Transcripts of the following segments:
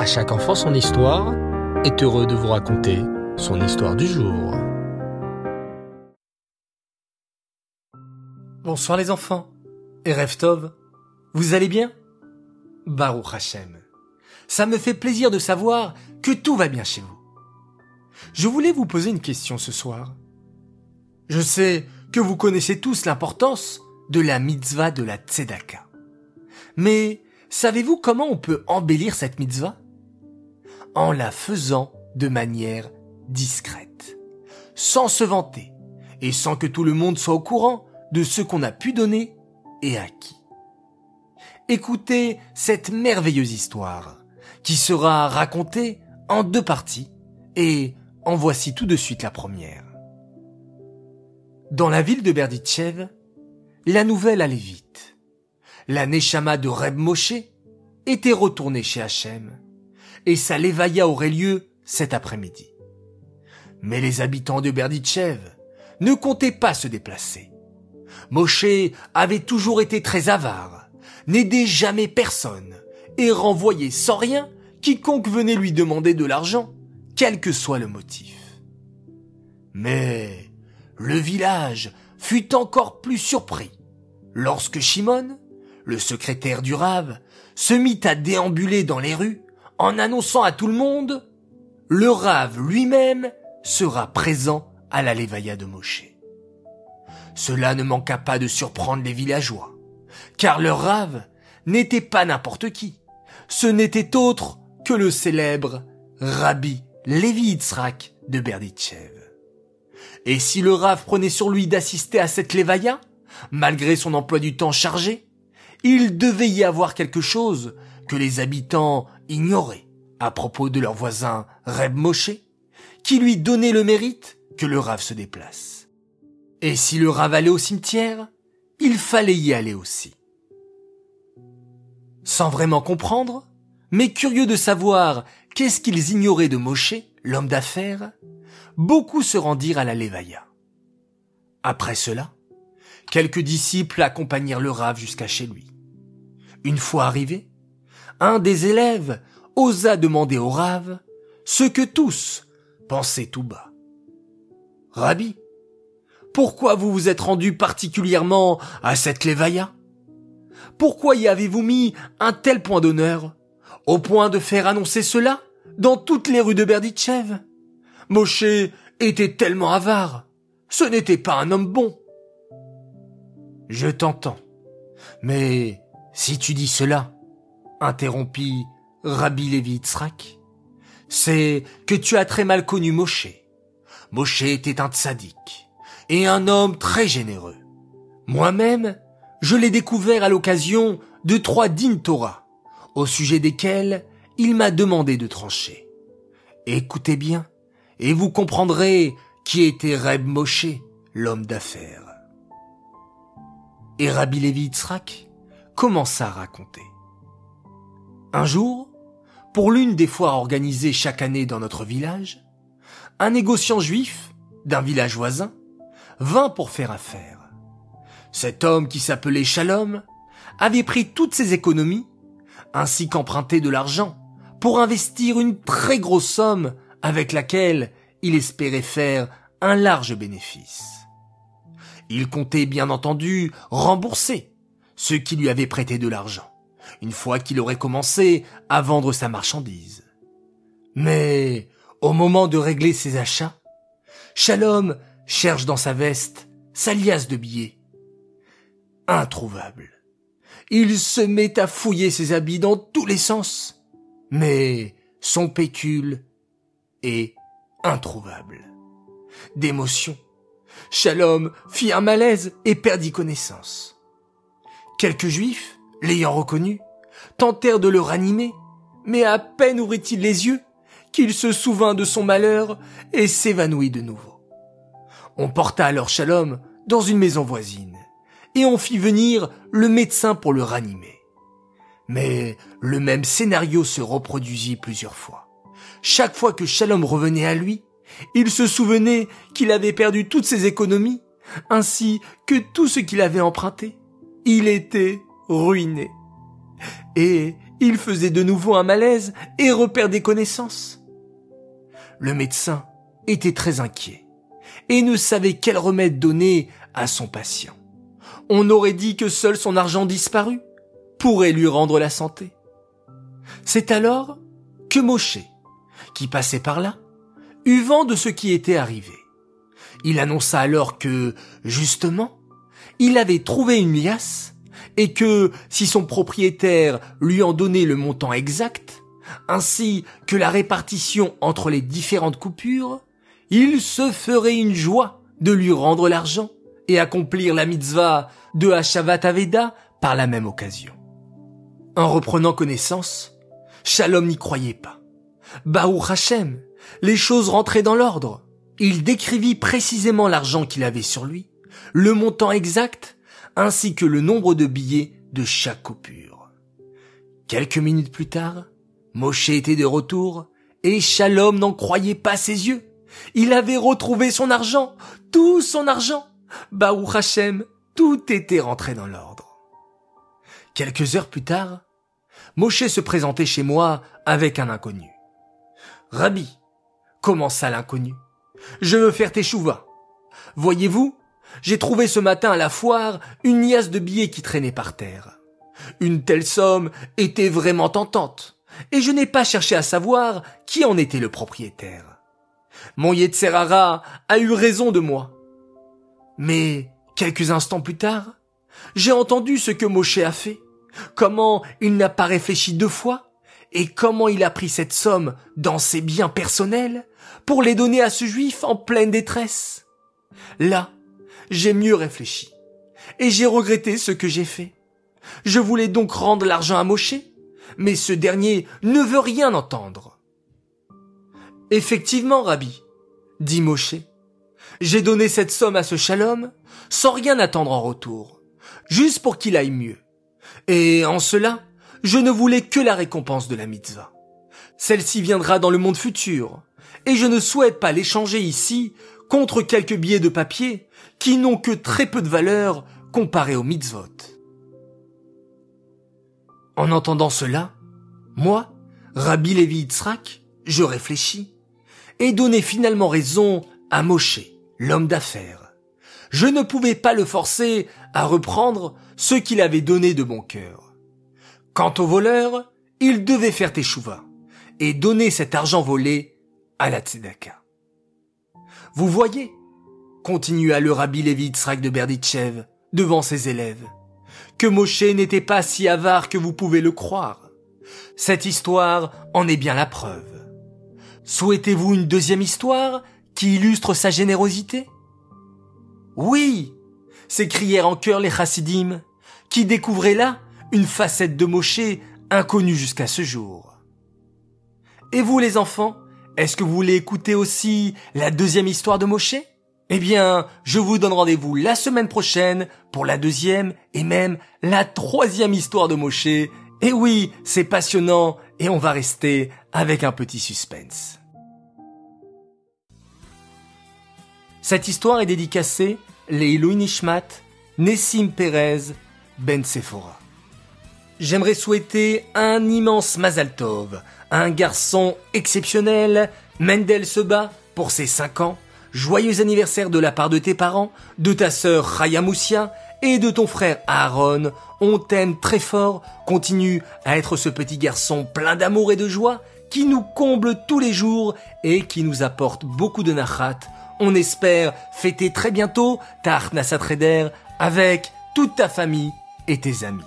À chaque enfant son histoire est heureux de vous raconter son histoire du jour. Bonsoir les enfants. Et Reftov, vous allez bien? Baruch Hashem. Ça me fait plaisir de savoir que tout va bien chez vous. Je voulais vous poser une question ce soir. Je sais que vous connaissez tous l'importance de la mitzvah de la tzedaka. Mais savez-vous comment on peut embellir cette mitzvah? En la faisant de manière discrète, sans se vanter et sans que tout le monde soit au courant de ce qu'on a pu donner et à qui. Écoutez cette merveilleuse histoire qui sera racontée en deux parties et en voici tout de suite la première. Dans la ville de Berditchev, la nouvelle allait vite. La Neshama de Reb Moshe était retournée chez Hachem et sa Levaya aurait lieu cet après-midi. Mais les habitants de Berditchev ne comptaient pas se déplacer. Moshe avait toujours été très avare, n'aidait jamais personne et renvoyait sans rien quiconque venait lui demander de l'argent, quel que soit le motif. Mais le village fut encore plus surpris lorsque Shimon, le secrétaire du Rave, se mit à déambuler dans les rues en annonçant à tout le monde le Rave lui-même sera présent à la Lévaïa de Moshe. Cela ne manqua pas de surprendre les villageois, car leur Rave n'était pas n'importe qui. Ce n'était autre que le célèbre Rabbi Lévi Yitzhak de Berditchev. Et si le Rav prenait sur lui d'assister à cette Lévaïa, malgré son emploi du temps chargé, il devait y avoir quelque chose que les habitants ignoraient à propos de leur voisin Reb Moshe, qui lui donnait le mérite que le Rav se déplace. Et si le Rav allait au cimetière, il fallait y aller aussi. Sans vraiment comprendre, mais curieux de savoir qu'est-ce qu'ils ignoraient de Moshe, l'homme d'affaires, beaucoup se rendirent à la Lévaïa. Après cela, quelques disciples accompagnèrent le Rav jusqu'à chez lui. Une fois arrivé, un des élèves osa demander au Rav ce que tous pensaient tout bas. Rabbi, pourquoi vous vous êtes rendu particulièrement à cette Lévaïa Pourquoi y avez-vous mis un tel point d'honneur, au point de faire annoncer cela dans toutes les rues de Berditchev? Moshe était tellement avare. Ce n'était pas un homme bon. Je t'entends. Mais si tu dis cela, interrompit Rabbi Levi Yitzhak, c'est que tu as très mal connu Moshe. Moshe était un tzaddik et un homme très généreux. Moi-même, je l'ai découvert à l'occasion de trois din Torah, au sujet desquels il m'a demandé de trancher. Écoutez bien, et vous comprendrez qui était Reb Moshe, l'homme d'affaires. Et Rabbi Levi Yitzhak commença à raconter. Un jour, pour l'une des foires organisées chaque année dans notre village, un négociant juif d'un village voisin vint pour faire affaire. Cet homme qui s'appelait Shalom avait pris toutes ses économies ainsi qu'emprunté de l'argent pour investir une très grosse somme avec laquelle il espérait faire un large bénéfice. Il comptait bien entendu rembourser ceux qui lui avaient prêté de l'argent, une fois qu'il aurait commencé à vendre sa marchandise. Mais au moment de régler ses achats, Shalom cherche dans sa veste sa liasse de billets. Introuvable. Il se met à fouiller ses habits dans tous les sens. Mais son pécule est introuvable. D'émotion, Shalom fit un malaise et perdit connaissance. Quelques juifs, l'ayant reconnu, tentèrent de le ranimer, mais à peine ouvrit-il les yeux qu'il se souvint de son malheur et s'évanouit de nouveau. On porta alors Shalom dans une maison voisine, et on fit venir le médecin pour le ranimer. Mais le même scénario se reproduisit plusieurs fois. Chaque fois que Shalom revenait à lui, il se souvenait qu'il avait perdu toutes ses économies, ainsi que tout ce qu'il avait emprunté. Il était ruiné. Et il faisait de nouveau un malaise et reperdait connaissance. Le médecin était très inquiet et ne savait quel remède donner à son patient. On aurait dit que seul son argent disparu pourrait lui rendre la santé. C'est alors que Moshe, qui passait par là, eut vent de ce qui était arrivé. Il annonça alors que, justement, il avait trouvé une liasse et que, si son propriétaire lui en donnait le montant exact, ainsi que la répartition entre les différentes coupures, il se ferait une joie de lui rendre l'argent et accomplir la mitzvah de Hashavat Aveda par la même occasion. En reprenant connaissance, Shalom n'y croyait pas. Baou Hashem, les choses rentraient dans l'ordre. Il décrivit précisément l'argent qu'il avait sur lui, le montant exact, ainsi que le nombre de billets de chaque coupure. Quelques minutes plus tard, Moshe était de retour, et Shalom n'en croyait pas ses yeux. Il avait retrouvé son argent, tout son argent. Baou Hashem, tout était rentré dans l'ordre. Quelques heures plus tard, Moshe se présentait chez moi avec un inconnu. Rabbi, commença l'inconnu, je veux faire tes chouvas. Voyez-vous, j'ai trouvé ce matin à la foire une liasse de billets qui traînait par terre. Une telle somme était vraiment tentante, et je n'ai pas cherché à savoir qui en était le propriétaire. Mon Yetzerara a eu raison de moi. Mais, quelques instants plus tard, j'ai entendu ce que Moshe a fait, comment il n'a pas réfléchi deux fois, et comment il a pris cette somme dans ses biens personnels pour les donner à ce juif en pleine détresse. Là, j'ai mieux réfléchi, et j'ai regretté ce que j'ai fait. Je voulais donc rendre l'argent à Moshe, mais ce dernier ne veut rien entendre. Effectivement, Rabbi, dit Moshe, j'ai donné cette somme à ce Shalom sans rien attendre en retour, juste pour qu'il aille mieux. Et en cela, je ne voulais que la récompense de la mitzvah. Celle-ci viendra dans le monde futur, et je ne souhaite pas l'échanger ici contre quelques billets de papier qui n'ont que très peu de valeur comparés aux mitzvot. En entendant cela, moi, Rabbi Levi Yitzhak, je réfléchis et donnai finalement raison à Moshe, l'homme d'affaires. Je ne pouvais pas le forcer à reprendre ce qu'il avait donné de bon cœur. Quant au voleur, il devait faire teshuva et donner cet argent volé à la tzedaka. Vous voyez, continua le rabbi Lévi Yitzhak de Berditchev devant ses élèves, que Moshe n'était pas si avare que vous pouvez le croire. Cette histoire en est bien la preuve. Souhaitez-vous une deuxième histoire qui illustre sa générosité? Oui s'écrièrent en chœur les chassidim, qui découvraient là une facette de Moshe inconnue jusqu'à ce jour. Et vous les enfants, est-ce que vous voulez écouter aussi la deuxième histoire de Moshe? Eh bien, je vous donne rendez-vous la semaine prochaine pour la deuxième et même la troisième histoire de Moshe. Et oui, c'est passionnant et on va rester avec un petit suspense. Cette histoire est dédicacée les Nishmat, Nessim Perez, Ben Sephora. J'aimerais souhaiter un immense Mazal Tov, un garçon exceptionnel, Mendel se bat pour ses 5 ans, joyeux anniversaire de la part de tes parents, de ta sœur Raya Moussia et de ton frère Aaron. On t'aime très fort, continue à être ce petit garçon plein d'amour et de joie qui nous comble tous les jours et qui nous apporte beaucoup de nachat. On espère fêter très bientôt ta Arnasa avec toute ta famille et tes amis.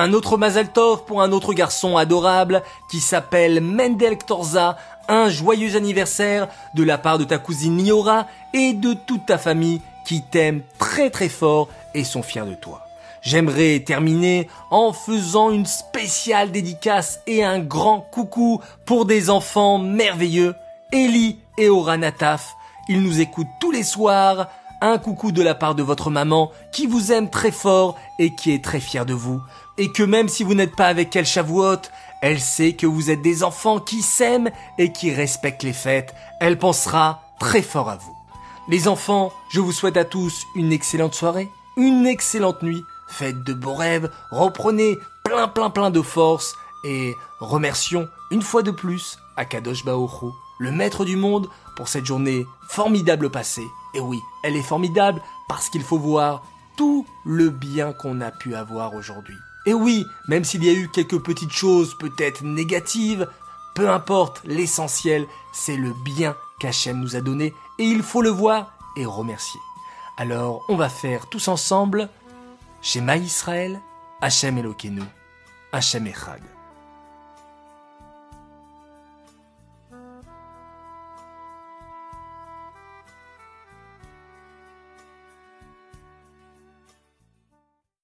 Un autre Mazel Tov pour un autre garçon adorable qui s'appelle Mendel Ktorza. Un joyeux anniversaire de la part de ta cousine Niora et de toute ta famille qui t'aiment très très fort et sont fiers de toi. J'aimerais terminer en faisant une spéciale dédicace et un grand coucou pour des enfants merveilleux, Eli et Ora Nataf. Ils nous écoutent tous les soirs. Un coucou de la part de votre maman qui vous aime très fort et qui est très fière de vous et que même si vous n'êtes pas avec elle Shavuot, elle sait que vous êtes des enfants qui s'aiment et qui respectent les fêtes. Elle pensera très fort à vous. Les enfants, je vous souhaite à tous une excellente soirée, une excellente nuit, faites de beaux rêves, reprenez plein plein plein de force Et remercions une fois de plus Akadosh Baoru, le maître du monde, pour cette journée formidable passée. Et oui, elle est formidable parce qu'il faut voir tout le bien qu'on a pu avoir aujourd'hui. Et oui, même s'il y a eu quelques petites choses peut-être négatives, peu importe, l'essentiel, c'est le bien qu'Hachem nous a donné et il faut le voir et remercier. Alors, on va faire tous ensemble Shema Israël, Hachem Elokeinu, Hachem Echad.